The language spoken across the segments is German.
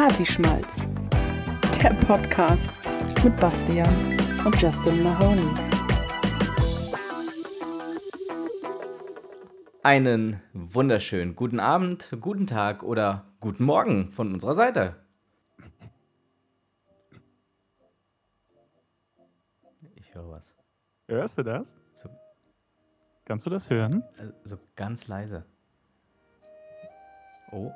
Partyschmalz. Der Podcast mit Bastian und Justin Mahoney. Einen wunderschönen guten Abend, guten Tag oder guten Morgen von unserer Seite. Ich höre was. Hörst du das? So, Kannst du das hören? äh, so ganz leise. Oh.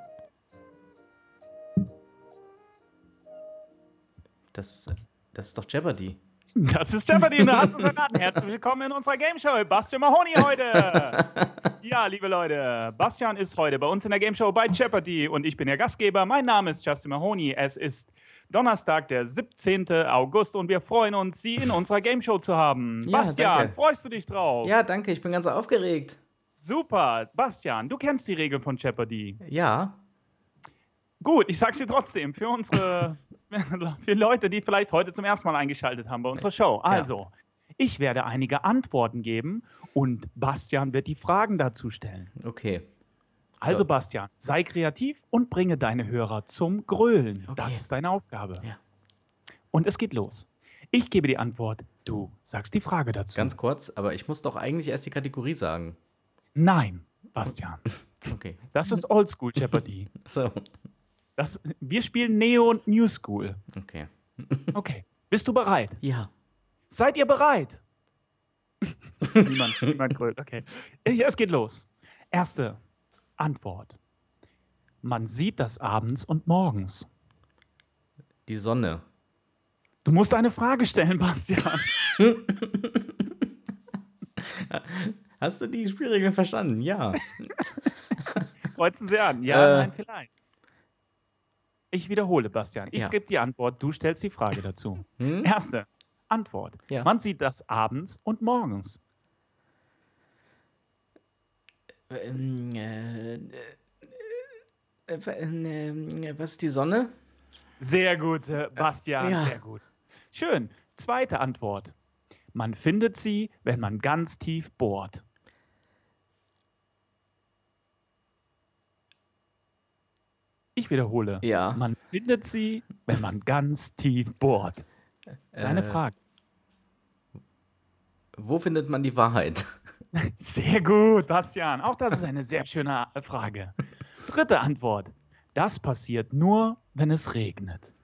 Das, das ist doch Jeopardy. Das ist Jeopardy, du hast es erraten. Herzlich willkommen in unserer Game Show. Bastian Mahoney heute. Ja, liebe Leute, Bastian ist heute bei uns in der Game Show bei Jeopardy und ich bin der Gastgeber. Mein Name ist Justin Mahoney. Es ist Donnerstag, der 17. August und wir freuen uns, Sie in unserer Game Show zu haben. Ja, Bastian, danke. freust du dich drauf? Ja, danke, ich bin ganz aufgeregt. Super. Bastian, du kennst die Regeln von Jeopardy. Ja, Gut, ich sag's dir trotzdem, für unsere, für Leute, die vielleicht heute zum ersten Mal eingeschaltet haben bei unserer Show. Also, ich werde einige Antworten geben und Bastian wird die Fragen dazu stellen. okay. Also, Ja. Bastian, sei kreativ und bringe deine Hörer zum Grölen. Okay. Das ist deine Aufgabe. Ja. Und es geht los. Ich gebe die Antwort, du sagst die Frage dazu. Ganz kurz, aber ich muss doch eigentlich erst die Kategorie sagen. Nein, Bastian. Okay. Das ist Oldschool Jeopardy. So, Das, wir spielen Neo und New School. okay. Okay. Bist du bereit? Ja. Seid ihr bereit? niemand, niemand grölt. Okay. Ja, es geht los. Erste Antwort. Man sieht das abends und morgens. Die Sonne. Du musst eine Frage stellen, Bastian. Hast du die Spielregeln verstanden? Ja. Kreuzen Sie an. Ja, Äh. nein, vielleicht. Ich wiederhole, Bastian. Ich Ja. gebe die Antwort, du stellst die Frage dazu. Hm? Erste Antwort. Ja. Man sieht das abends und morgens. Ähm, äh, äh, äh, was ist die Sonne? Sehr gut, Bastian, ja. sehr gut. Schön. Zweite Antwort. Man findet sie, wenn man ganz tief bohrt. Ich wiederhole. Ja. Man findet sie, wenn man ganz tief bohrt. Deine Äh, Frage. Wo findet man die Wahrheit? Sehr gut, Bastian. Auch das ist eine sehr schöne Frage. Dritte Antwort. Das passiert nur, wenn es regnet.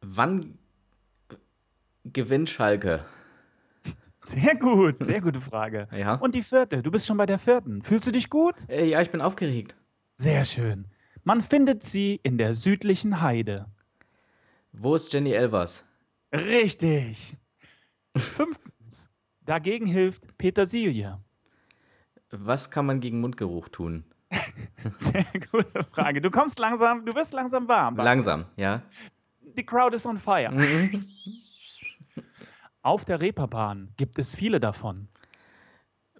Wann gewinnt Schalke? Sehr gut, sehr gute Frage. Ja. Und die vierte, du bist schon bei der vierten. Fühlst du dich gut? Äh, ja, ich bin aufgeregt. Sehr schön. Man findet sie in der südlichen Heide. Wo ist Jenny Elvers? Richtig. Fünftens. Dagegen hilft Petersilie. Was kann man gegen Mundgeruch tun? Sehr gute Frage. Du kommst langsam, du wirst langsam warm. Basti. Langsam, ja. Die Crowd is on fire. Mhm. Auf der Reeperbahn gibt es viele davon.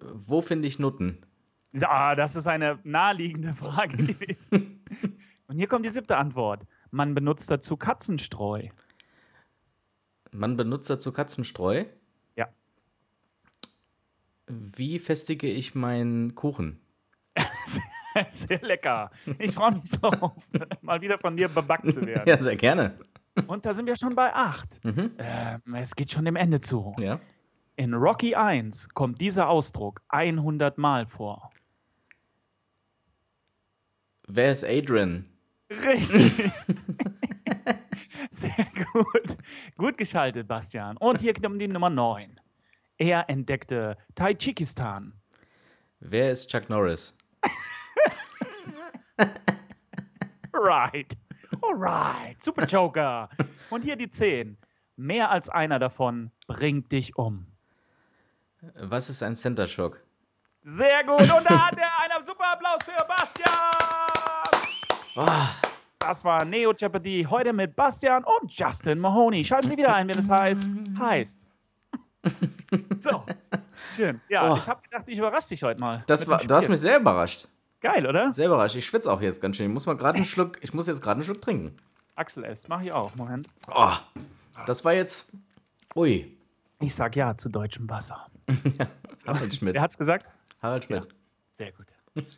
Wo finde ich Nutten? Ah, das ist eine naheliegende Frage gewesen. Und hier kommt die siebte Antwort. Man benutzt dazu Katzenstreu. Man benutzt dazu Katzenstreu. Ja. Wie festige ich meinen Kuchen? Sehr lecker. Ich freue mich darauf, mal wieder von dir bebackt zu werden. Ja, sehr gerne. Und da sind wir schon bei acht. Mhm. Ähm, es geht schon dem Ende zu. Ja. In Rocky 1 kommt dieser Ausdruck 100 Mal vor. Wer ist Adrian? Richtig. Sehr gut. Gut geschaltet, Bastian. Und hier kommt die Nummer 9. Er entdeckte Tadschikistan. Wer ist Chuck Norris? Right. Alright. Super Joker. Und hier die 10. Mehr als einer davon bringt dich um. Was ist ein Center Shock? Sehr gut. Und da hat er einen super Applaus für Bastian. Ah, Das war Neo Jeopardy heute mit Bastian und Justin Mahoney. Schalten Sie wieder ein, wenn es heißt, heißt. So, schön. Ja, Oh. ich habe gedacht, ich überrasche dich heute mal. das war, du hast mich sehr überrascht. Geil, oder? Sehr überrascht. Ich schwitze auch jetzt ganz schön. Ich muss mal gerade einen Schluck, ich muss jetzt gerade einen Schluck trinken. Axel S. Mach ich auch. Moment. Oh, das war jetzt. Ui. Ich sag ja zu deutschem Wasser. Harald Schmidt. Wer hat's gesagt? Harald Schmidt. Sehr gut.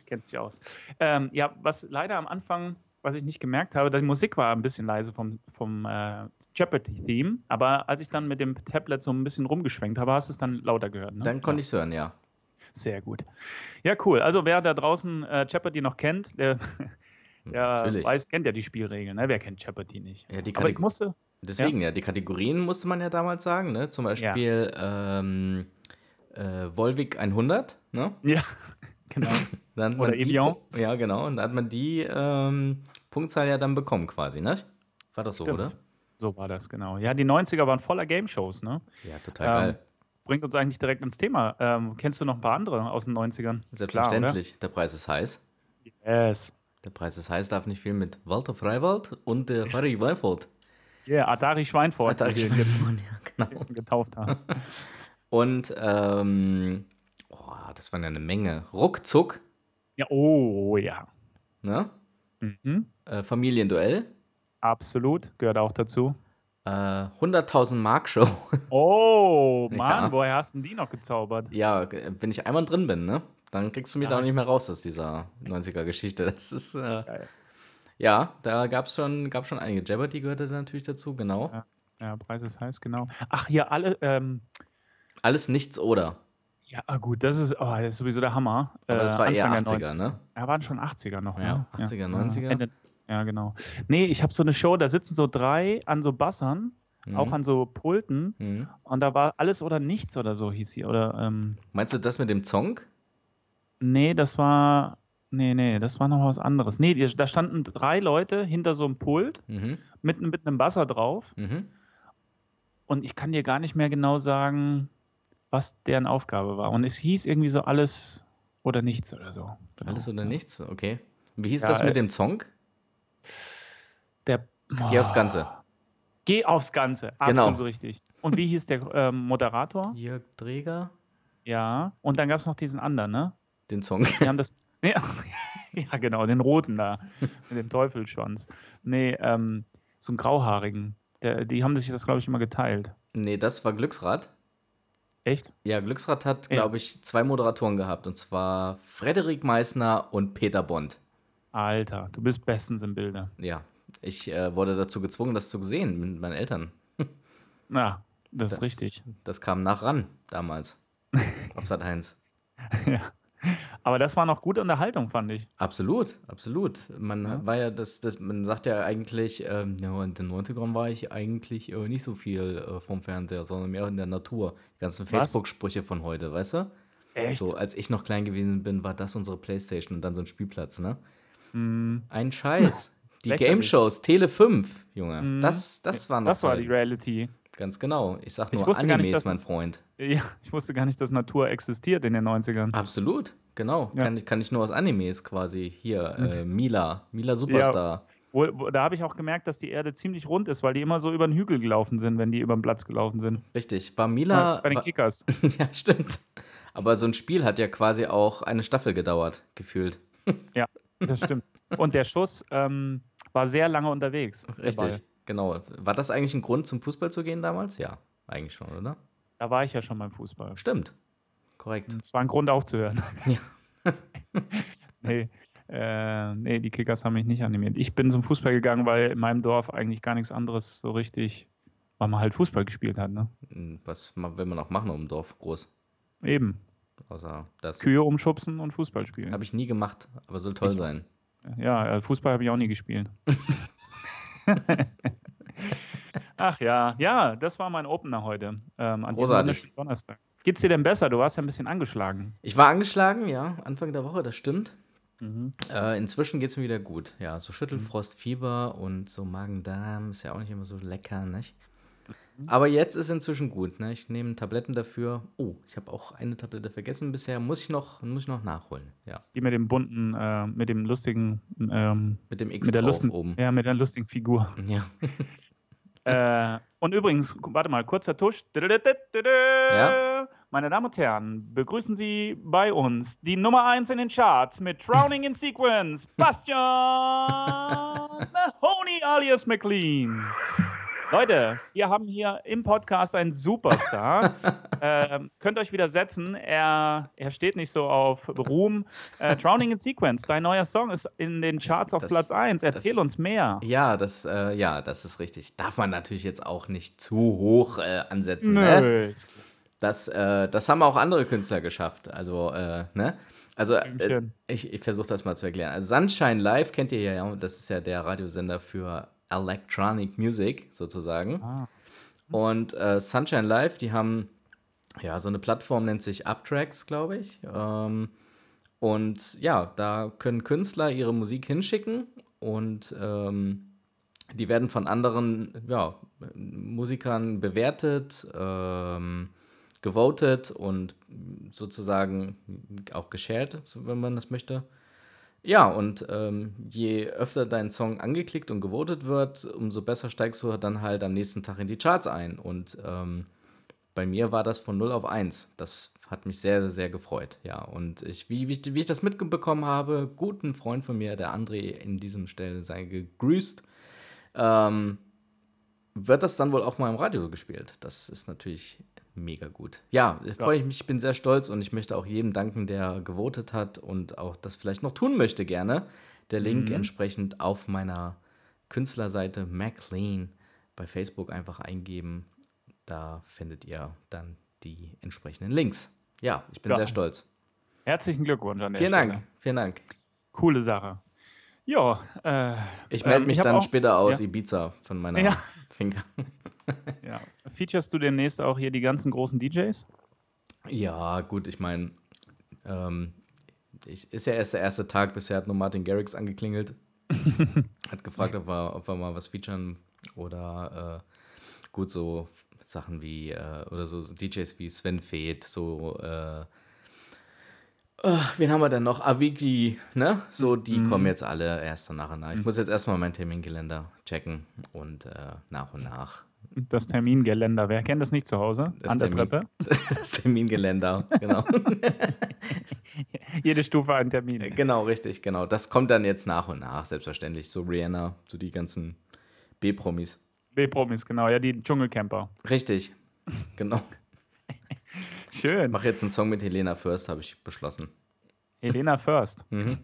Kennst dich aus. Ähm, ja, was leider am Anfang, was ich nicht gemerkt habe, die Musik war ein bisschen leise vom, vom äh, Jeopardy-Theme, aber als ich dann mit dem Tablet so ein bisschen rumgeschwenkt habe, hast du es dann lauter gehört. Ne? Dann konnte ich es hören, ja. Sehr gut. Ja, cool. Also wer da draußen äh, Jeopardy noch kennt, der, der Natürlich. weiß, kennt ja die Spielregeln. Ne? Wer kennt Jeopardy nicht? Ja, die Aber ich musste, Deswegen, ja. die Kategorien musste man ja damals sagen, ne? Zum Beispiel ähm, äh, Volvic 100, ne? ja, genau. Dann Oder Evian. Ja, genau. Und da hat man die ähm, Punktzahl ja dann bekommen quasi, ne? War doch so, Stimmt. oder? So war das, genau. Ja, die 90er waren voller Game-Shows, ne? Ja, total Ähm, geil. Bringt uns eigentlich direkt ins Thema. Ähm, kennst du noch ein paar andere aus den 90ern? Selbstverständlich. Der Preis ist heiß. Klar? Yes. Der Preis ist heiß darf nicht viel mit Walter Freiwald und der Harry Weinfurt. Yeah, Atari Schweinfurt, Atari Schweinfurt, ja, genau. get- getauft haben. Und, ähm, oh, das waren ja eine Menge. Ruckzuck, ja, oh ja. ne? Mhm. Äh, Familienduell. Absolut, gehört auch dazu. Äh, 100.000 Mark Show. Oh, Mann, Ja. woher hast denn die noch gezaubert? ja, wenn ich einmal drin bin, ne? Dann kriegst du mich da Ja. auch nicht mehr raus aus dieser 90er-Geschichte. Das ist, äh, ja, da gab es schon, gab schon einige. Jeopardy gehörte da natürlich dazu, genau. Ja. Ja, Preis ist heiß, genau. Ach, hier alle, ähm, Alles nichts oder. ja, ah, gut, das ist, oh, das ist sowieso der Hammer. Aber das Äh, war eher Anfang der 80er, ne? Ja, waren schon 80er noch, Ja, ne? 80er, 90er. Ende, ja, genau. Nee, ich habe so eine Show, da sitzen so drei an so Bassern, Mhm. auch an so Pulten, Mhm. und da war alles oder nichts oder so hieß sie. Oder, ähm, Meinst du das mit dem Song? nee, das war, nee, nee, das war noch was anderes. Nee, die, da standen drei Leute hinter so einem Pult Mhm. mit, mit einem Basser drauf, Mhm. und ich kann dir gar nicht mehr genau sagen, was deren Aufgabe war. Und es hieß irgendwie so alles oder nichts oder so. Genau. Alles oder nichts? Okay. Wie hieß Ja, das äh, mit dem Song? Der, Geh aufs Ganze. Geh aufs Ganze, Genau. absolut richtig. Und wie hieß der ähm, Moderator? Jörg Dreger? Ja, und dann gab es noch diesen anderen, ne? Den Song. Die haben das. Nee, ja, genau, den roten da. mit dem Teufelsschwanz. Nee, ähm, so einen grauhaarigen. Der, die haben sich das, glaube ich, immer geteilt. nee, das war Glücksrad. Echt? Ja, Glücksrad hat, glaube ich, zwei Moderatoren gehabt. Und zwar Frederik Meissner und Peter Bond. Alter, du bist bestens im Bilde. Ja, ich äh, wurde dazu gezwungen, das zu sehen mit meinen Eltern. Na, das, Das- ist richtig. Das kam nach ran damals. auf Sat 1. ja. Aber das war noch gute Unterhaltung, fand ich. Absolut, absolut. Man Ja. war ja das, das, man sagt ja eigentlich, ähm, ja, in den 90ern war ich eigentlich äh, nicht so viel äh, vom Fernseher, sondern mehr in der Natur. Die ganzen? Facebook-Sprüche von heute, weißt du? Echt? So, als ich noch klein gewesen bin, war das unsere Playstation und dann so ein Spielplatz, ne? Mm, Ein Scheiß. Die. Game Shows, Tele 5, Junge. Mhm. Das, das war noch das war die Reality. Ganz genau. Ich sag Ich nur gar Animes, nicht, dass- mein Freund. Ja, ich wusste gar nicht, dass Natur existiert in den 90ern. Absolut, genau. Ja. Kann, ich- kann ich nur aus Animes quasi. Hier, äh, Mila. Mila Superstar. Wo, wo, da habe ich auch gemerkt, dass die Erde ziemlich rund ist, weil die immer so über den Hügel gelaufen sind, wenn die über den Platz gelaufen sind. Richtig. War Mila. Bei den Kickers. ja, stimmt. Aber so ein Spiel hat ja quasi auch eine Staffel gedauert, gefühlt. Das stimmt. Und der Schuss ähm, war sehr lange unterwegs. Richtig, genau. War das eigentlich ein Grund, zum Fußball zu gehen damals? Ja, eigentlich schon, oder? Da war ich ja schon beim Fußball. Stimmt. Korrekt. Es war ein Grund aufzuhören. Ja. nee, äh, nee, die Kickers haben mich nicht animiert. Ich bin zum Fußball gegangen, weil in meinem Dorf eigentlich gar nichts anderes so richtig, weil man halt Fußball gespielt hat. Ne? Hm, Was will man auch machen um Dorf groß? Eben. Außer das. Kühe umschubsen und Fußball spielen. Habe ich nie gemacht, aber soll toll Ich- sein. Ja, äh, Fußball habe ich auch nie gespielt. Ach ja, ja, das war mein Opener heute. Ähm, an diesem Großartig. wunderschönen Donnerstag. Geht's dir denn besser? Du warst ja ein bisschen angeschlagen. Ich war angeschlagen, ja, Anfang der Woche, das stimmt. Mhm. Äh, inzwischen geht es mir wieder gut. Ja, so Schüttelfrost, Fieber und so Magen-Darm ist ja auch nicht immer so lecker, nicht? Aber jetzt ist inzwischen gut, ne? Ich nehme Tabletten dafür. Oh, ich habe auch eine Tablette vergessen bisher. Muss ich noch, muss ich noch nachholen. Ja, Die mit dem bunten, äh, mit dem lustigen, ähm, mit dem X mit der lustigen, oben. ja, mit der lustigen Figur. Ja. äh, und übrigens, warte mal, kurzer Tusch. Ja? Meine Damen und Herren, begrüßen Sie bei uns die Nummer 1 in den Charts mit Drowning in Sequence, Bastian Mahoney alias McLean. Leute, wir haben hier im Podcast einen Superstar. ähm, könnt euch wieder setzen. Er, er steht nicht so auf Ruhm. Äh, Drowning in Sequence, dein neuer Song ist in den Charts auf Das- Platz 1. Erzähl das- uns mehr. Ja, das, äh, ja, das ist richtig. Darf man natürlich jetzt auch nicht zu hoch äh, ansetzen. Ne? Nö. klar. Das, äh, das haben auch andere Künstler geschafft. Also, äh, ne? Also, äh, ich, ich versuche das mal zu erklären. Also, Sunshine Live kennt ihr ja, das ist ja der Radiosender für Electronic Music sozusagen. Ah. Und äh, Sunshine Live, die haben ja so eine Plattform, nennt sich Uptracks, glaube ich. Ähm, und ja, da können Künstler ihre Musik hinschicken und ähm, die werden von anderen ja, Musikern bewertet, ähm, gewotet und sozusagen auch geshared, wenn man das möchte. Ja, und ähm, je öfter dein Song angeklickt und gewotet wird, umso besser steigst du dann halt am nächsten Tag in die Charts ein. Und ähm, bei mir war das von 0 auf 1. Das hat mich sehr, sehr gefreut. Ja, und ich, wie, wie, ich- wie ich das mitbekommen habe, guten Freund von mir, der André, in diesem Stelle sei gegrüßt, ähm, wird das dann wohl auch mal im Radio gespielt. Das ist natürlich mega gut. Ja, ich freue ich mich, ich bin sehr stolz und ich möchte auch jedem danken, der gewotet hat und auch das vielleicht noch tun möchte gerne. Der Link Mhm. entsprechend auf meiner Künstlerseite MacLean bei Facebook einfach eingeben. Da findet ihr dann die entsprechenden Links. Ja, ich bin Ja. sehr stolz. Herzlichen Glückwunsch an der Vielen Stelle. Dank, vielen Dank. Coole Sache. Ja, äh, Ich melde ähm, mich hab dann auch- später aus ja. Ibiza von meiner Ja. Finger. Ja. Featurest du demnächst auch hier die ganzen großen DJs? Ja, gut, ich meine, ähm, ich, ist ja erst der erste Tag, bisher hat nur Martin Garrix angeklingelt. hat gefragt, ob wir, ob wir mal was featuren oder äh, gut, so Sachen wie, äh, oder so, so DJs wie Sven Feth, so, äh, wen haben wir denn noch? Avicii, ne? So, die Mhm. kommen jetzt alle erst so nach und nach. Ich muss jetzt erstmal mein Terminkalender checken und äh, nach und nach. Das Termingeländer. Wer kennt das nicht zu Hause? Das An der Termin- Treppe. Das Termingeländer, genau. Jede Stufe ein Termin. Genau, richtig, genau. Das kommt dann jetzt nach und nach, selbstverständlich. So Rihanna, so die ganzen B-Promis. B-Promis, genau. Ja, die Dschungelcamper. Richtig, genau. Schön. Ich mache jetzt einen Song mit Helena First, habe ich beschlossen. Helena First. Mhm.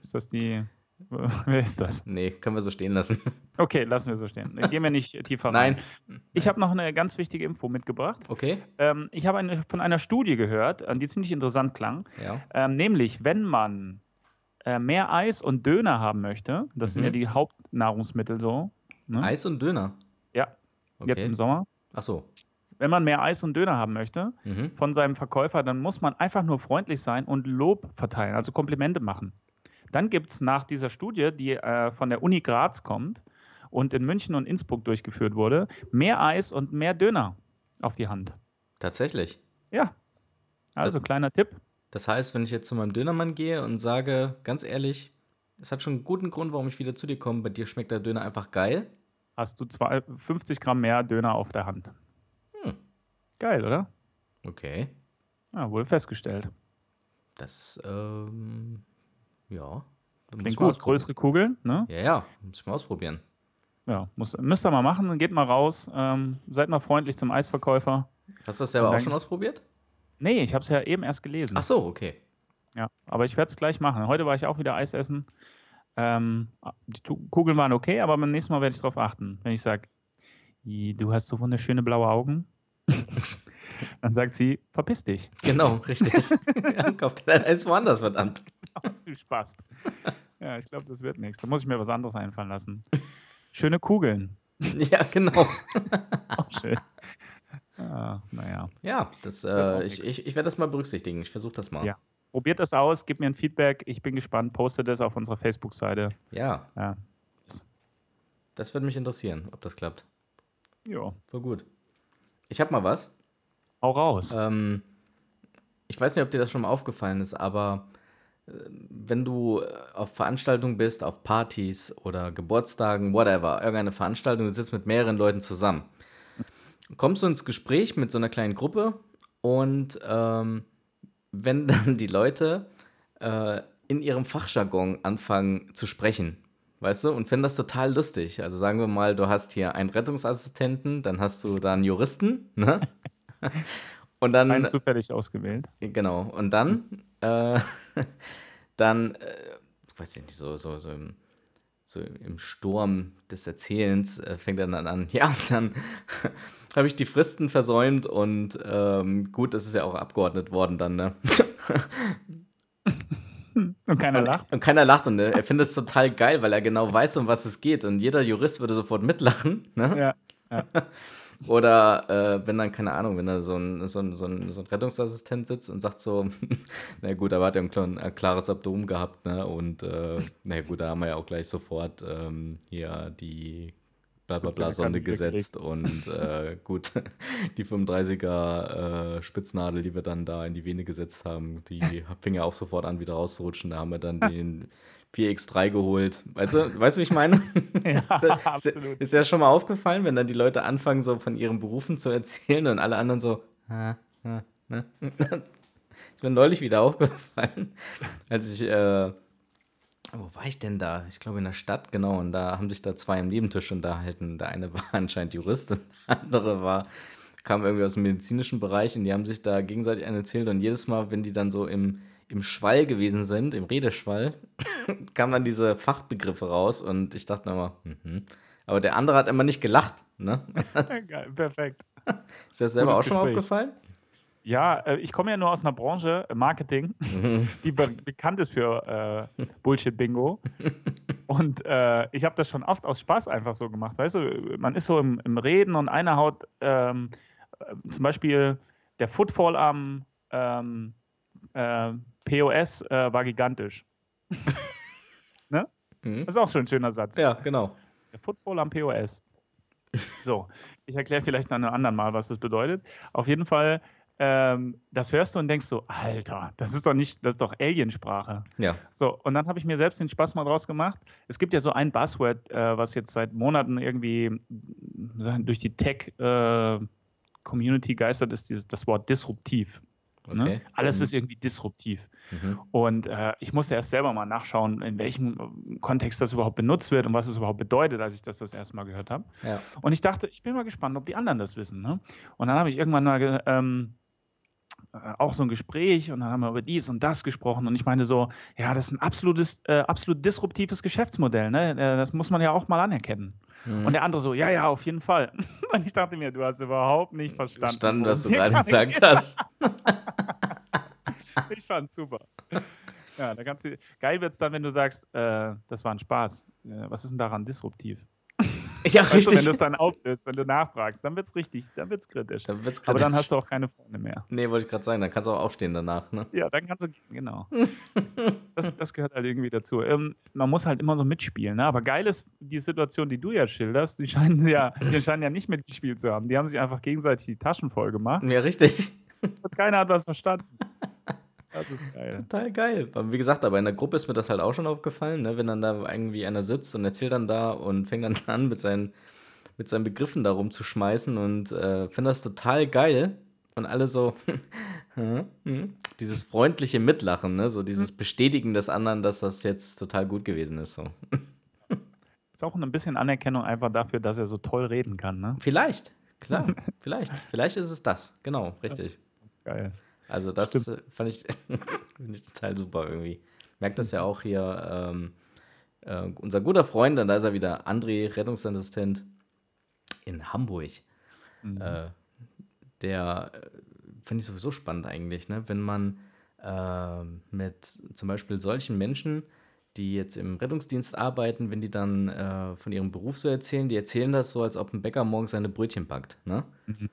Ist das die. Wer ist das? Nee, können wir so stehen lassen. Okay, lassen wir so stehen. Gehen wir nicht tiefer rein. Nein. Ich habe noch eine ganz wichtige Info mitgebracht. Okay, Ähm, ich habe eine, von einer Studie gehört, die ziemlich interessant klang. ja. Ähm, nämlich, wenn man äh, mehr Eis und Döner haben möchte, das sind Mhm. ja die Hauptnahrungsmittel so. Ne? Eis und Döner. Ja, Okay. jetzt im Sommer. Ach so. Wenn man mehr Eis und Döner haben möchte Mhm. von seinem Verkäufer, dann muss man einfach nur freundlich sein und Lob verteilen, also Komplimente machen. Dann gibt es nach dieser Studie, die äh, von der Uni Graz kommt und in München und Innsbruck durchgeführt wurde, mehr Eis und mehr Döner auf die Hand. Tatsächlich. Ja. Also kleiner Tipp. Das heißt, wenn ich jetzt zu meinem Dönermann gehe und sage, ganz ehrlich, es hat schon einen guten Grund, warum ich wieder zu dir komme, bei dir schmeckt der Döner einfach geil. Hast du zwei, 50 Gramm mehr Döner auf der Hand. Geil, oder? Okay. Ja, wohl festgestellt. Das, ähm, ja. Da muss Klingt gut. Größere Kugeln, ne? Ja, ja, muss ich mal ausprobieren. Ja, muss, müsst ihr mal machen. Dann geht mal raus. Ähm, seid mal freundlich zum Eisverkäufer. Hast du das selber auch Danke. schon ausprobiert? Nee, ich habe es ja eben erst gelesen. Ach so, okay. Ja, aber ich werde es gleich machen. Heute war ich auch wieder Eis essen. Ähm, die Kugeln waren okay, aber beim nächsten Mal werde ich darauf achten. Wenn ich sage, du hast so wunderschöne blaue Augen, dann sagt sie, verpiss dich. Genau, richtig. ja, kauf dir dein Eis woanders, verdammt. Viel Spaß. Ja, ich glaube, das wird nichts. Da muss ich mir was anderes einfallen lassen. Schöne Kugeln. Ja, genau. Auch schön. Ah, naja. Ja, das, äh, ich, ich, ich werde das mal berücksichtigen. Ich versuche das mal. Ja. Probiert das aus, gebt mir ein Feedback. Ich bin gespannt. Postet es auf unserer Facebook-Seite. Ja, Ja. das würde mich interessieren, ob das klappt. Jo. Voll gut. Ich habe mal was. Hau raus. Ähm, ich weiß nicht, ob dir das schon mal aufgefallen ist, aber äh, wenn du äh, auf Veranstaltungen bist, auf Partys oder Geburtstagen, whatever, irgendeine Veranstaltung, du sitzt mit mehreren Leuten zusammen, kommst du ins Gespräch mit so einer kleinen Gruppe und ähm, wenn dann die Leute äh, in ihrem Fachjargon anfangen zu sprechen, weißt du, und finde das total lustig. Also sagen wir mal, du hast hier einen Rettungsassistenten, dann hast du da einen Juristen, ne? Und dann. Einen zufällig ausgewählt. Genau. Und dann, äh, dann, äh, ich weiß nicht, so, so, so im, so im Sturm des Erzählens äh, fängt er dann an, ja, und dann habe ich die Fristen versäumt und ähm, gut, das ist ja auch abgeordnet worden dann, ne? Und keiner und, lacht. Und keiner lacht und er findet es total geil, weil er genau weiß, um was es geht. Und jeder Jurist würde sofort mitlachen. Ne? Ja. ja. Oder äh, wenn dann, keine Ahnung, wenn da so ein, so, ein, so, ein, so ein Rettungsassistent sitzt und sagt so, na gut, da hat er ein, ein klares Abdomen gehabt, ne? Und äh, na gut, da haben wir ja auch gleich sofort ähm, hier die blablabla Sonde gesetzt und äh, gut, die 35er äh, Spitznadel, die wir dann da in die Vene gesetzt haben, die fing ja auch sofort an, wieder rauszurutschen. Da haben wir dann den 4x3 geholt. Weißt du, weißt du, wie ich meine? Ja, ist, ja, absolut. ist ja schon mal aufgefallen, wenn dann die Leute anfangen, so von ihren Berufen zu erzählen und alle anderen so, ah, ah, ne? ist mir neulich wieder aufgefallen, als ich, äh, wo war ich denn da? Ich glaube in der Stadt, genau. Und da haben sich da zwei am Nebentisch unterhalten. Der eine war anscheinend Jurist und der andere war, kam irgendwie aus dem medizinischen Bereich und die haben sich da gegenseitig einen erzählt. Und jedes Mal, wenn die dann so im, im Schwall gewesen sind, im Redeschwall, kamen dann diese Fachbegriffe raus und ich dachte immer, mhm. aber der andere hat immer nicht gelacht. Ne? Geil, perfekt. Ist das selber auch Gutes schon Gespräch. aufgefallen? Ja, äh, ich komme ja nur aus einer Branche, äh, Marketing, die be bekannt ist für äh, Bullshit-Bingo. Und äh, ich habe das schon oft aus Spaß einfach so gemacht. Weißt du, man ist so im, im Reden und einer haut ähm, äh, zum Beispiel der Footfall am ähm, äh, POS war gigantisch. ne? Mhm. Das ist auch schon ein schöner Satz. Ja, genau. Der Footfall am POS. So, ich erkläre vielleicht an einem anderen Mal, was das bedeutet. Auf jeden Fall, ähm, das hörst du und denkst so, Alter, das ist doch nicht, das ist doch Aliensprache. Ja. So, und dann habe ich mir selbst den Spaß mal draus gemacht. Es gibt ja so ein Buzzword, äh, was jetzt seit Monaten irgendwie äh, durch die Tech-Community geistert, ist dieses, das Wort disruptiv. Ne? Okay. Alles Mhm. ist irgendwie disruptiv. Mhm. Und äh, ich musste erst selber mal nachschauen, in welchem äh, Kontext das überhaupt benutzt wird und was es überhaupt bedeutet, als ich das das erste Mal gehört habe. Ja. Und ich dachte, ich bin mal gespannt, ob die anderen das wissen. Ne? Und dann habe ich irgendwann mal ähm, äh, auch so ein Gespräch und dann haben wir über dies und das gesprochen und ich meine so, ja, das ist ein absolutes, äh, absolut disruptives Geschäftsmodell, ne? Äh, Das muss man ja auch mal anerkennen. Mhm. Und der andere so, ja, ja, auf jeden Fall. Und ich dachte mir, du hast überhaupt nicht verstanden. Verstanden, was du gerade gesagt hast. ich fand's super. Ja, da kannst du, geil wird's dann, wenn du sagst, äh, das war ein Spaß. Äh, was ist denn daran disruptiv? Ja, Weißt du, wenn richtig. du es dann auflöst, wenn du nachfragst, dann wird's richtig, dann wird's kritisch. Dann wird's Aber dann kritisch. hast du auch keine Freunde mehr. Nee, wollte ich gerade sagen, dann kannst du auch aufstehen danach, ne? Ja, dann kannst du, genau. Das, das gehört halt irgendwie dazu. Ähm, man muss halt immer so mitspielen, ne? Aber geil ist die Situation, die du ja schilderst, die scheinen ja, die scheinen ja nicht mitgespielt zu haben. Die haben sich einfach gegenseitig die Taschen voll gemacht Ja, richtig. und keiner hat was verstanden. Das ist geil. Total geil. Aber wie gesagt, aber in der Gruppe ist mir das halt auch schon aufgefallen, ne? wenn dann da irgendwie einer sitzt und erzählt dann da und fängt dann an, mit seinen, mit seinen Begriffen da rumzuschmeißen und äh, finde das total geil. Und alle so, hm, hm. dieses freundliche Mitlachen, ne? so dieses Bestätigen des anderen, dass das jetzt total gut gewesen ist. So. Ist auch ein bisschen Anerkennung einfach dafür, dass er so toll reden kann, ne? Vielleicht, klar, vielleicht. Vielleicht ist es das, genau, richtig. Geil. Also das äh, fand ich, find ich total super irgendwie. Merkt das ja auch hier, ähm, äh, unser guter Freund, und da ist er wieder, André, Rettungsassistent in Hamburg. Mhm. Äh, der äh, finde ich sowieso spannend eigentlich, ne? wenn man äh, mit zum Beispiel solchen Menschen, die jetzt im Rettungsdienst arbeiten, wenn die dann äh, von ihrem Beruf so erzählen, die erzählen das so, als ob ein Bäcker morgens seine Brötchen backt. Ne?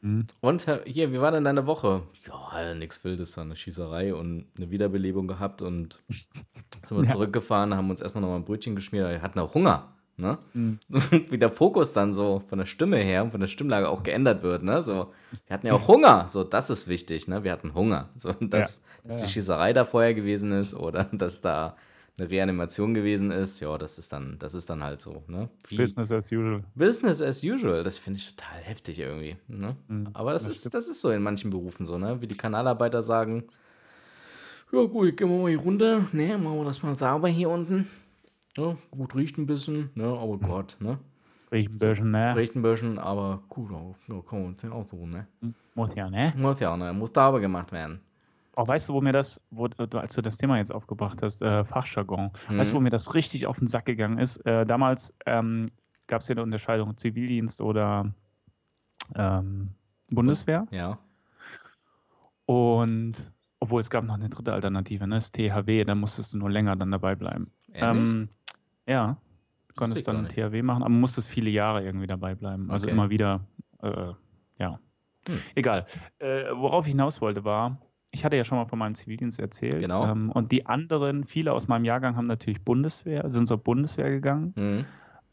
Mhm. Und hier, wie war denn deine Woche? Ja, nichts Wildes, eine Schießerei und eine Wiederbelebung gehabt und sind wir Ja. zurückgefahren, haben uns erstmal noch mal ein Brötchen geschmiert, wir hatten auch Hunger. Ne? Mhm. Wie der Fokus dann so von der Stimme her und von der Stimmlage auch geändert wird. Ne? So, wir hatten ja auch Hunger, so das ist wichtig. Ne? Wir hatten Hunger. So, dass, dass Ja. die Schießerei da vorher gewesen ist oder dass da eine Reanimation gewesen ist, ja, das ist dann, das ist dann halt so. Ne? Wie, Business as usual. Business as usual, das finde ich total heftig irgendwie. Ne? Mhm, Aber das, das ist, stimmt. das ist so in manchen Berufen so, ne? Wie die Kanalarbeiter sagen, ja gut, gehen wir mal hier runter, ne, machen wir das mal sauber hier unten. Ja, gut riecht ein bisschen, ne? Aber Gott, ne? Riecht ein bisschen, ne? Riecht ein bisschen, aber gut, ja, kann man ja auch tun, ne? Muss ja, ne? Muss ja, ne? Muss da aber gemacht werden. Oh, weißt du, wo mir das, wo, du- als du das Thema jetzt aufgebracht hast, äh, Fachjargon, weißt du, wo Mhm. mir das richtig auf den Sack gegangen ist? Äh, damals ähm, gab es ja eine Unterscheidung Zivildienst oder ähm, Bundeswehr. Ja. Und obwohl es gab noch eine dritte Alternative, ne? Das THW, da musstest du nur länger dann dabei bleiben. Ähm, ja, du konntest dann. THW machen, aber musstest viele Jahre irgendwie dabei bleiben. Also Okay. immer wieder, äh, ja. Hm. Egal. Äh, worauf ich hinaus wollte, war, ich hatte ja schon mal von meinem Zivildienst erzählt. Genau. Ähm, und die anderen, viele aus meinem Jahrgang haben natürlich Bundeswehr, sind zur Bundeswehr gegangen. Mhm.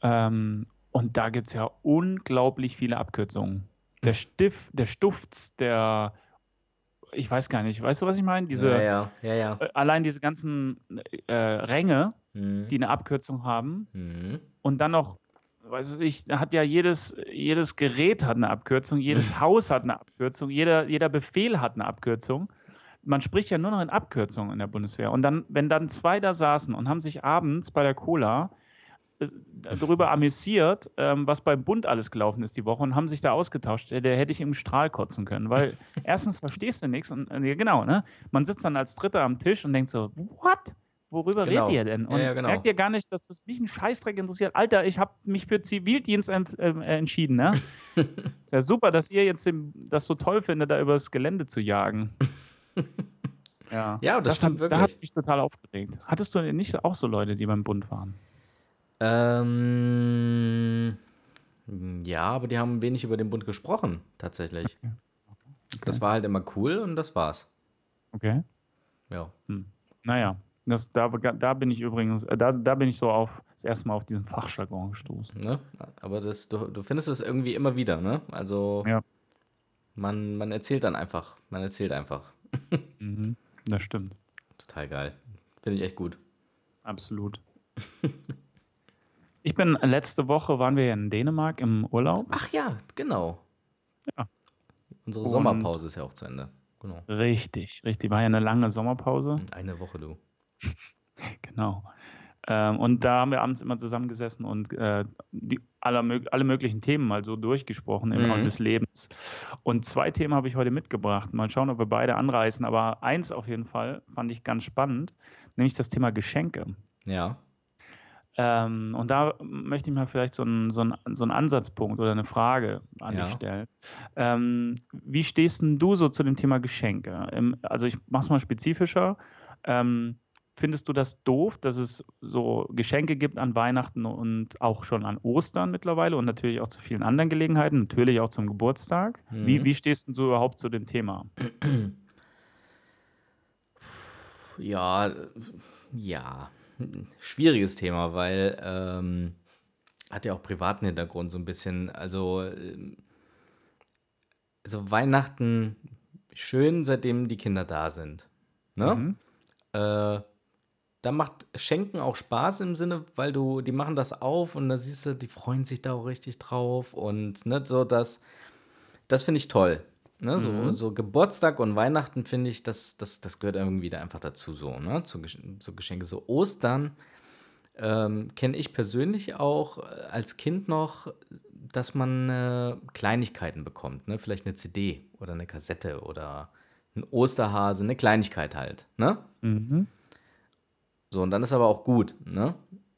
Ähm, und da gibt es ja unglaublich viele Abkürzungen. Der Stift, der Stufts, der, ich weiß gar nicht, weißt du, was ich meine? Diese, ja, ja, ja, äh, allein diese ganzen äh, Ränge, Mhm. die eine Abkürzung haben Mhm. und dann noch, weiß ich, hat ja jedes, jedes Gerät hat eine Abkürzung, jedes Haus hat eine Abkürzung, jeder, jeder Befehl hat eine Abkürzung. Man spricht ja nur noch in Abkürzungen in der Bundeswehr. Und dann, wenn dann zwei da saßen und haben sich abends bei der Cola äh, darüber amüsiert, ähm, was beim Bund alles gelaufen ist die Woche und haben sich da ausgetauscht, äh, der hätte ich im Strahl kotzen können. Weil erstens verstehst du nichts und äh, genau, ne? Man sitzt dann als Dritter am Tisch und denkt so, what? Worüber Genau. redet ihr denn? Und Ja, ja, genau. merkt ihr gar nicht, dass das mich ein Scheißdreck interessiert? Alter, ich habe mich für Zivildienst ent, äh, entschieden, ne? ist ja super, dass ihr jetzt den, das so toll findet, da übers Gelände zu jagen. Ja, Ja, das stimmt hat, Da wirklich. hat mich total aufgeregt. Hattest du nicht auch so Leute, die beim Bund waren? Ähm, ja, aber die haben wenig über den Bund gesprochen, tatsächlich. Das war halt immer cool und das war's. Okay. Ja. Naja, das, da, da bin ich übrigens, äh, da, da bin ich so auf das erste Mal auf diesen Fachjargon gestoßen. Ne? Aber das, du, du findest es irgendwie immer wieder, ne? Also Ja. man, man erzählt dann einfach. Man erzählt einfach. Mhm. Das stimmt. Total geil. Finde ich echt gut. Absolut. Ich bin letzte Woche waren wir ja in Dänemark im Urlaub. Ach ja, genau. Ja. Unsere Und- Sommerpause ist ja auch zu Ende. Genau. Richtig, richtig. War ja eine lange Sommerpause. Eine Woche, du. Genau. Ähm, und da haben wir abends immer zusammengesessen und äh, die, aller, alle möglichen Themen mal so durchgesprochen im Mhm. Rahmen des Lebens. Und zwei Themen habe ich heute mitgebracht. Mal schauen, ob wir beide anreißen. Aber eins auf jeden Fall fand ich ganz spannend, nämlich das Thema Geschenke. Ja. Ähm, und da möchte ich mal vielleicht so einen, so, einen, so einen Ansatzpunkt oder eine Frage an Ja. dich stellen. Ähm, wie stehst denn du so zu dem Thema Geschenke? Ähm, also ich mache es mal spezifischer. Ähm, findest du das doof, dass es so Geschenke gibt an Weihnachten und auch schon an Ostern mittlerweile und natürlich auch zu vielen anderen Gelegenheiten, natürlich auch zum Geburtstag? Wie, Mhm. wie stehst denn du überhaupt zu dem Thema? Ja, ja. Schwieriges Thema, weil ähm, hat ja auch privaten Hintergrund so ein bisschen. Also, ähm, also Weihnachten schön, seitdem die Kinder da sind. Ne? Mhm. Äh, da macht Schenken auch Spaß im Sinne, weil du, die machen das auf und da siehst du, die freuen sich da auch richtig drauf und ne, so das, das finde ich toll. Ne, so, Mhm. so Geburtstag und Weihnachten finde ich, das, das, das gehört irgendwie da einfach dazu, so, ne? Zu, so Geschenke. So Ostern ähm, kenne ich persönlich auch äh, als Kind noch, dass man äh, Kleinigkeiten bekommt, ne? Vielleicht eine CD oder eine Kassette oder ein Osterhase, eine Kleinigkeit halt, ne? Mhm. So, und dann ist aber auch gut, ne?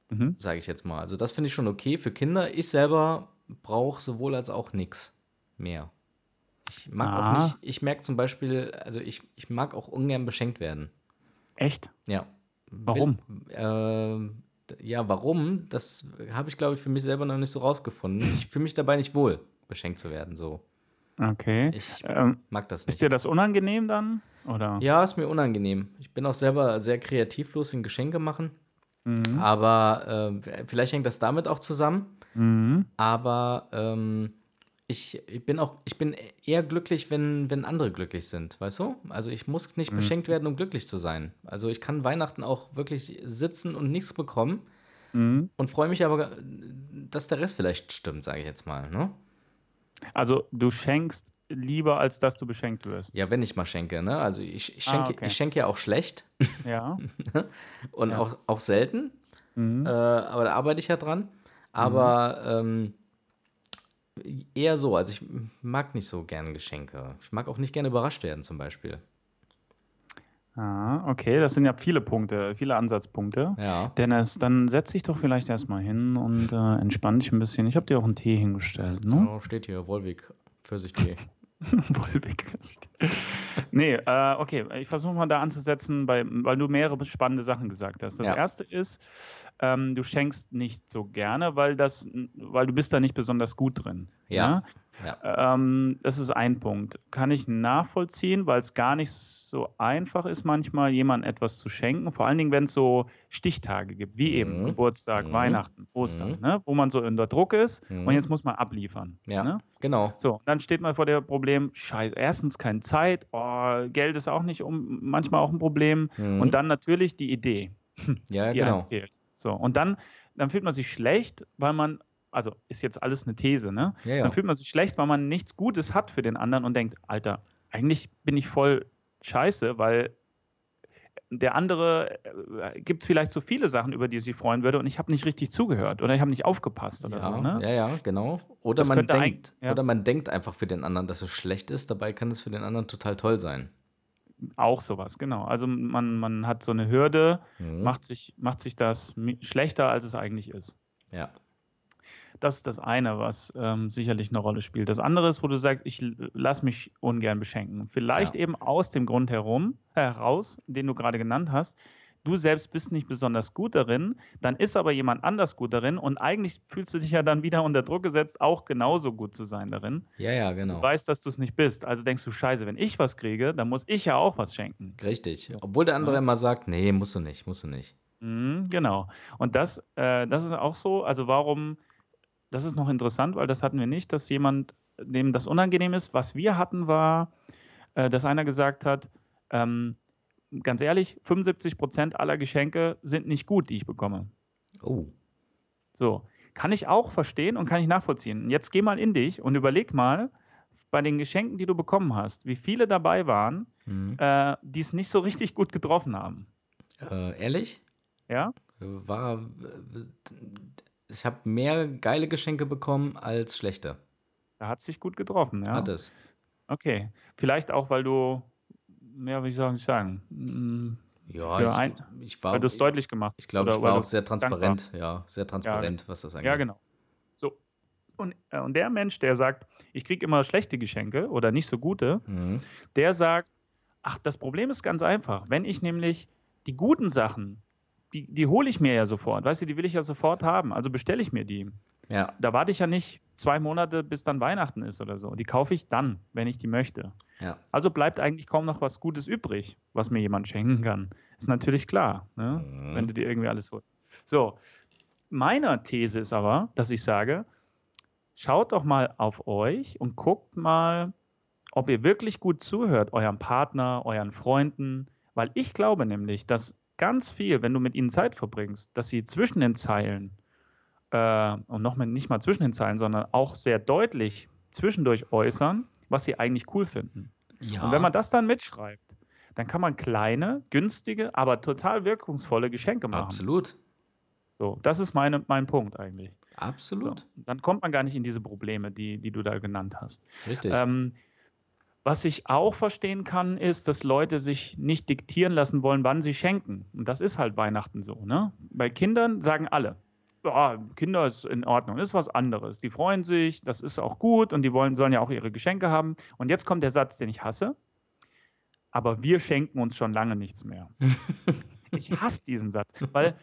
Mhm. Sage ich jetzt mal. Also, das finde ich schon okay für Kinder. Ich selber brauche sowohl als auch nichts mehr. Ich mag Ah. auch nicht, ich merke zum Beispiel, also ich, ich mag auch ungern beschenkt werden. Echt? Ja. Warum? Will, d- ja, warum? Das habe ich, glaube ich, für mich selber noch nicht so rausgefunden. Ich fühle mich dabei nicht wohl, beschenkt zu werden. So. Okay. Ich Ähm, mag das ist nicht. dir das unangenehm dann? Oder? Ja, ist mir unangenehm. Ich bin auch selber sehr kreativlos in Geschenke machen. Mhm. Aber äh, vielleicht hängt das damit auch zusammen. Mhm. Aber ähm, ich, ich bin auch, ich bin eher glücklich, wenn, wenn andere glücklich sind, weißt du? Also ich muss nicht Mhm. beschenkt werden, um glücklich zu sein. Also ich kann Weihnachten auch wirklich sitzen und nichts bekommen Mhm. und freue mich aber, dass der Rest vielleicht stimmt, sage ich jetzt mal. Ne? Also du schenkst lieber, als dass du beschenkt wirst. Ja, wenn ich mal schenke, ne? Also ich, ich, Ah, schenke, okay. ich schenke ja auch schlecht Ja. und Ja. auch, auch selten. Mhm. Äh, aber da arbeite ich ja dran. Aber ähm, eher so. Also ich mag nicht so gerne Geschenke. Ich mag auch nicht gerne überrascht werden, zum Beispiel. Ah, okay, das sind ja viele Punkte, viele Ansatzpunkte. Ja. Dennis, dann setz dich doch vielleicht erstmal hin und äh, entspann dich ein bisschen. Ich habe dir auch einen Tee hingestellt, ne? Oh, steht hier, Wolwig, Pfirsichtee. Wolwig. nee, äh, okay, ich versuche mal da anzusetzen, bei, weil du mehrere spannende Sachen gesagt hast. Das Ja. erste ist, ähm, du schenkst nicht so gerne, weil das, weil du bist da nicht besonders gut drin. Ja. Ja. Ähm, das ist ein Punkt. Kann ich nachvollziehen, weil es gar nicht so einfach ist, manchmal jemandem etwas zu schenken. Vor allen Dingen, wenn es so Stichtage gibt, wie eben Mhm. Geburtstag, Mhm. Weihnachten, Ostern, Mhm. ne? wo man so unter Druck ist Mhm. und jetzt muss man abliefern. Ja. Ne? Genau. So, dann steht man vor dem Problem, scheiße, erstens keine Zeit, oh, Geld ist auch nicht um, manchmal auch ein Problem Mhm. und dann natürlich die Idee, Ja, die einem genau. fehlt. So, und dann, dann fühlt man sich schlecht, weil man, also ist jetzt alles eine These, ne? Ja, ja. Dann fühlt man sich schlecht, weil man nichts Gutes hat für den anderen und denkt, Alter, eigentlich bin ich voll scheiße, weil der andere äh, gibt vielleicht so viele Sachen, über die er sich freuen würde und ich habe nicht richtig zugehört oder ich habe nicht aufgepasst oder Ja, so, ne? ja, ja, genau. Oder Das man könnte ein- denkt, ja. oder man denkt einfach für den anderen, dass es schlecht ist. Dabei kann es für den anderen total toll sein. Auch sowas, genau. Also man, man hat so eine Hürde, Mhm. macht, sich, macht sich das schlechter, als es eigentlich ist. Ja. Das ist das eine, was ähm, sicherlich eine Rolle spielt. Das andere ist, wo du sagst, ich lasse mich ungern beschenken. Vielleicht Ja. eben aus dem Grund herum, heraus, den du gerade genannt hast. Du selbst bist nicht besonders gut darin, dann ist aber jemand anders gut darin und eigentlich fühlst du dich ja dann wieder unter Druck gesetzt, auch genauso gut zu sein darin. Ja, ja, Du genau. weißt, dass du es nicht bist. Also denkst du, scheiße, wenn ich was kriege, dann muss ich ja auch was schenken. Richtig. Obwohl der andere Ja. immer sagt, nee, musst du nicht, musst du nicht. Mhm, genau. Und das, äh, das ist auch so, also warum, das ist noch interessant, weil das hatten wir nicht, dass jemand, dem das unangenehm ist. Was wir hatten, war, äh, dass einer gesagt hat, ähm, ganz ehrlich, 75 Prozent aller Geschenke sind nicht gut, die ich bekomme. Oh. So, kann ich auch verstehen und kann ich nachvollziehen. Jetzt geh mal in dich und überleg mal, bei den Geschenken, die du bekommen hast, wie viele dabei waren, Mhm. äh, die es nicht so richtig gut getroffen haben. Äh, ehrlich? Ja? War. Ich habe mehr geile Geschenke bekommen als schlechte. Da hat es sich gut getroffen, ja. Hat es. Okay. Vielleicht auch, weil du, ja, wie soll ich sagen, mm, Ja, ich, ein- ich war. weil du es deutlich gemacht hast. Ich glaube, ich war auch sehr dankbar- transparent. Ja, sehr transparent, was das angeht. Ja, genau. So. Und, äh, und der Mensch, der sagt, ich kriege immer schlechte Geschenke oder nicht so gute, Mhm. der sagt, ach, das Problem ist ganz einfach. Wenn ich nämlich die guten Sachen, die, die hole ich mir ja sofort, weißt du, die will ich ja sofort haben, also bestelle ich mir die. Ja, Da warte ich ja nicht zwei Monate, bis dann Weihnachten ist oder so. Die kaufe ich dann, wenn ich die möchte. ja. Also bleibt eigentlich kaum noch was Gutes übrig, was mir jemand schenken kann. Ist natürlich klar, ne? Mhm. wenn du dir irgendwie alles holst. So, meine These ist aber, dass ich sage, schaut doch mal auf euch und guckt mal, ob ihr wirklich gut zuhört, eurem Partner, euren Freunden, weil ich glaube nämlich, dass ganz viel, wenn du mit ihnen Zeit verbringst, dass sie zwischen den Zeilen äh, und noch mal, nicht mal zwischen den Zeilen, sondern auch sehr deutlich zwischendurch äußern, was sie eigentlich cool finden. ja. Und wenn man das dann mitschreibt, dann kann man kleine, günstige, aber total wirkungsvolle Geschenke machen. Absolut. So, das ist meine, mein Punkt eigentlich. So, Absolut. dann kommt man gar nicht in diese Probleme, die, die du da genannt hast. Richtig. Ähm, was ich auch verstehen kann, ist, dass Leute sich nicht diktieren lassen wollen, wann sie schenken. Und das ist halt Weihnachten so. Ne? Bei Kindern sagen alle, ja, Kinder ist in Ordnung, ist was anderes. Die freuen sich, das ist auch gut und die wollen, sollen ja auch ihre Geschenke haben. Und jetzt kommt der Satz, den ich hasse. Aber wir schenken uns schon lange nichts mehr. ich hasse diesen Satz, weil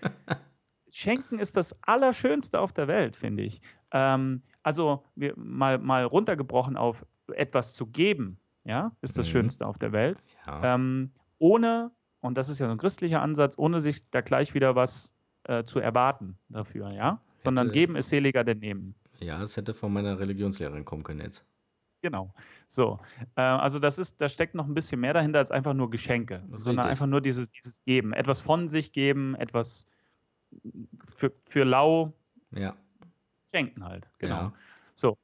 Schenken ist das Allerschönste auf der Welt, finde ich. Ähm, also wir, mal, mal runtergebrochen auf etwas zu geben, ja, ist das Mhm. Schönste auf der Welt. ja. Ähm, ohne, und das ist ja so ein christlicher Ansatz, ohne sich da gleich wieder was äh, zu erwarten dafür, ja. Sondern Hätte- geben ist seliger denn nehmen. ja, es hätte von meiner Religionslehrerin kommen können jetzt. Genau. So. Äh, also das ist, da steckt noch ein bisschen mehr dahinter als einfach nur Geschenke, Das sondern einfach nur dieses, dieses Geben. Etwas von sich geben, etwas für, für lau Ja. schenken halt. Genau. Ja. So.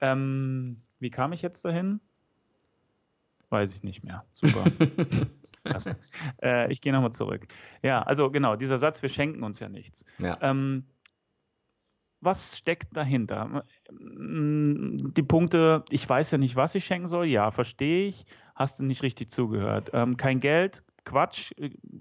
Ähm, wie kam ich jetzt dahin? Weiß ich nicht mehr. Super. äh, ich gehe nochmal zurück. Ja, also genau, dieser Satz, wir schenken uns ja nichts. Ja. Ähm, was steckt dahinter? Die Punkte, ich weiß ja nicht, was ich schenken soll. Ja, verstehe ich. Hast du nicht richtig zugehört. Ähm, kein Geld, Quatsch.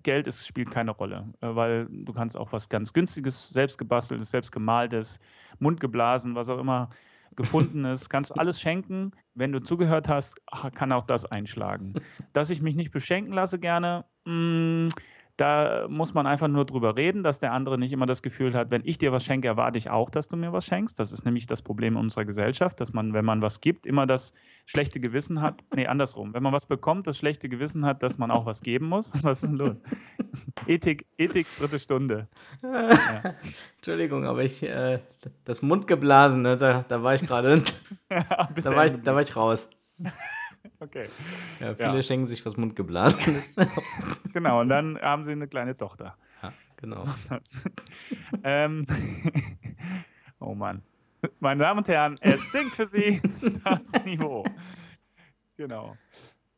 Geld ist, spielt keine Rolle, äh, weil du kannst auch was ganz Günstiges, selbstgebasteltes, selbstgemaltes, mundgeblasen, was auch immer gefunden ist, kannst du alles schenken. Wenn du zugehört hast, kann auch das einschlagen. Dass ich mich nicht beschenken lasse gerne, mh, mm, da muss man einfach nur drüber reden, dass der andere nicht immer das Gefühl hat, wenn ich dir was schenke, erwarte ich auch, dass du mir was schenkst. Das ist nämlich das Problem unserer Gesellschaft, dass man, wenn man was gibt, immer das schlechte Gewissen hat. Nee, andersrum. Wenn man was bekommt, das schlechte Gewissen hat, dass man auch was geben muss. Was ist denn los? Ethik, Ethik, dritte Stunde. Ja. Entschuldigung, aber ich, äh, das Mundgeblasen, ne, da, da war ich gerade. da, war ich, da war ich raus. Okay. Ja, viele ja. schenken sich was Mundgeblasenes. genau, und dann haben sie eine kleine Tochter. Ja, genau. ähm, oh Mann. Meine Damen und Herren, es sinkt für Sie das Niveau. Genau.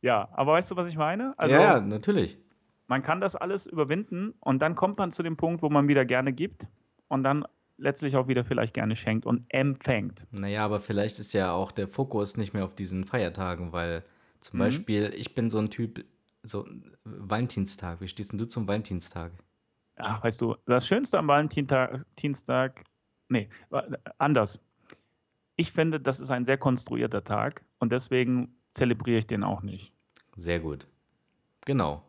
Ja, aber weißt du, was ich meine? Also, ja, natürlich. Man kann das alles überwinden und dann kommt man zu dem Punkt, wo man wieder gerne gibt und dann letztlich auch wieder vielleicht gerne schenkt und empfängt. Naja, aber vielleicht ist ja auch der Fokus nicht mehr auf diesen Feiertagen, weil zum mhm. Beispiel, ich bin so ein Typ, so Valentinstag. Wie stehst denn du zum Valentinstag? Ach, weißt du, das Schönste am Valentinstag, nee, anders. Ich finde, das ist ein sehr konstruierter Tag und deswegen zelebriere ich den auch nicht. Sehr gut. Genau.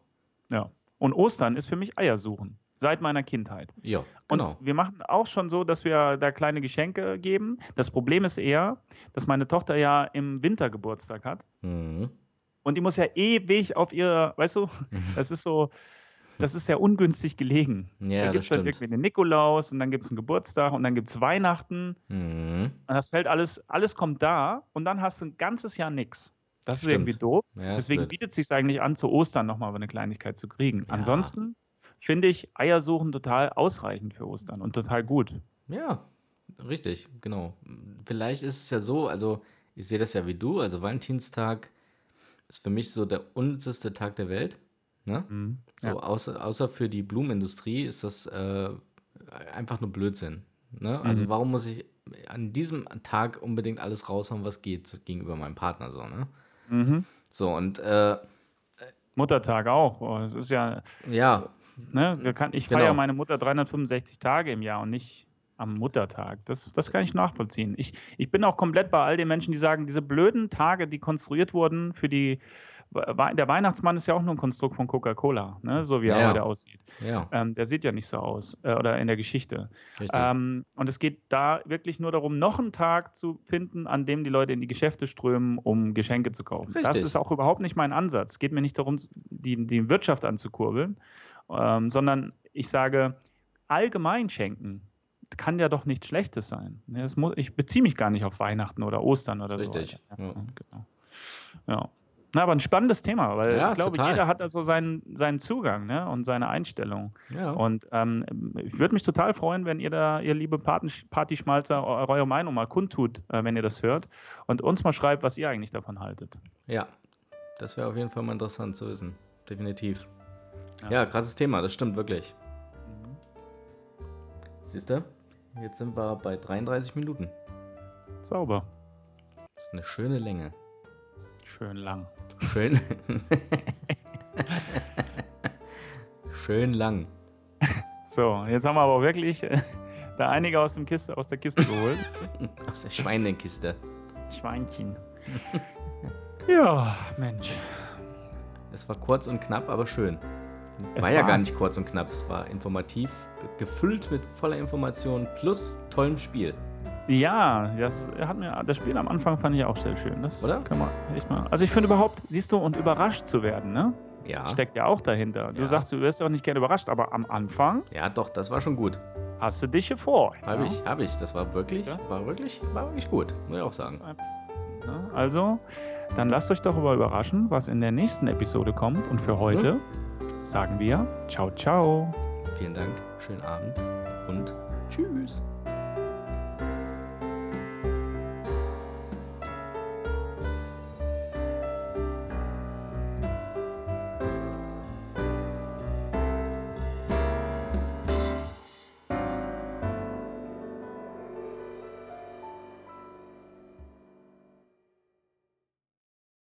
Ja. Und Ostern ist für mich Eiersuchen seit meiner Kindheit. Ja, genau. Und wir machen auch schon so, dass wir da kleine Geschenke geben. Das Problem ist eher, dass meine Tochter ja im Winter Geburtstag hat. Mhm. Und die muss ja ewig auf ihre, weißt du, das ist so, das ist ja ungünstig gelegen. Ja, da gibt es dann irgendwie den Nikolaus und dann gibt es einen Geburtstag und dann gibt es Weihnachten. Mhm. Und das fällt alles, alles kommt da und dann hast du ein ganzes Jahr nichts. Das ist irgendwie doof. Ja, Deswegen bietet es sich eigentlich an, zu Ostern nochmal eine Kleinigkeit zu kriegen. Ja. Ansonsten finde ich Eiersuchen total ausreichend für Ostern und total gut. Ja, richtig, genau. Vielleicht ist es ja so, also ich sehe das ja wie du, also Valentinstag ist für mich so der unnützeste Tag der Welt. Ne? Mhm, so, ja. außer, außer für die Blumenindustrie ist das äh, einfach nur Blödsinn. Ne? Also mhm. warum muss ich an diesem Tag unbedingt alles raushauen, was geht gegenüber meinem Partner so, ne? Mhm. So und äh, Muttertag auch. Oh, es ist ja. Ja. Ne, kann, ich genau. feiere meine Mutter 365 Tage im Jahr und nicht am Muttertag. Das, das kann ich nachvollziehen. Ich, ich bin auch komplett bei all den Menschen, die sagen, diese blöden Tage, die konstruiert wurden für die. Der Weihnachtsmann ist ja auch nur ein Konstrukt von Coca-Cola, ne? so wie er ja. heute aussieht. Ja. Ähm, der sieht ja nicht so aus, äh, oder in der Geschichte. Ähm, und es geht da wirklich nur darum, noch einen Tag zu finden, an dem die Leute in die Geschäfte strömen, um Geschenke zu kaufen. Richtig. Das ist auch überhaupt nicht mein Ansatz. Es geht mir nicht darum, die, die Wirtschaft anzukurbeln, ähm, sondern ich sage, allgemein schenken kann ja doch nichts Schlechtes sein. Muss, ich beziehe mich gar nicht auf Weihnachten oder Ostern oder Richtig. so. Ja, genau. ja. Na, aber ein spannendes Thema, weil ja, ich glaube, total. jeder hat da so seinen, seinen Zugang ne? und seine Einstellung. Ja. Und ähm, ich würde mich total freuen, wenn ihr da, ihr liebe Partyschmalzer, eure Meinung mal kundtut, äh, wenn ihr das hört und uns mal schreibt, was ihr eigentlich davon haltet. Ja, das wäre auf jeden Fall mal interessant zu wissen. Definitiv. Ja, ja krasses Thema, das stimmt wirklich. Mhm. Siehst du? Jetzt sind wir bei 33 Minuten. Sauber. Das ist eine schöne Länge. Schön lang. Schön. Schön lang. So, jetzt haben wir aber wirklich äh, da einige aus, dem Kiste, aus der Kiste geholt. aus der Schweinekiste. Schweinchen. ja, Mensch. Es war kurz und knapp, aber schön. Es war ja gar nicht kurz und knapp, es war informativ, gefüllt mit voller Information plus tollem Spiel. Ja, das hat mir das Spiel am Anfang fand ich auch sehr schön. Das Oder? kann man echt mal. Also ich finde überhaupt, siehst du, und überrascht zu werden, ne? Ja. Steckt ja auch dahinter. Du ja. sagst, du wirst ja auch nicht gerne überrascht, aber am Anfang. Ja, doch, das war schon gut. Hast du dich vor? Habe ja? ich, habe ich. Das war wirklich, war wirklich, war wirklich gut, muss ich auch sagen. Ne? Also, dann lasst euch doch überraschen, was in der nächsten Episode kommt. Und für heute. Mhm sagen wir ciao, ciao. Vielen Dank, schönen Abend und tschüss.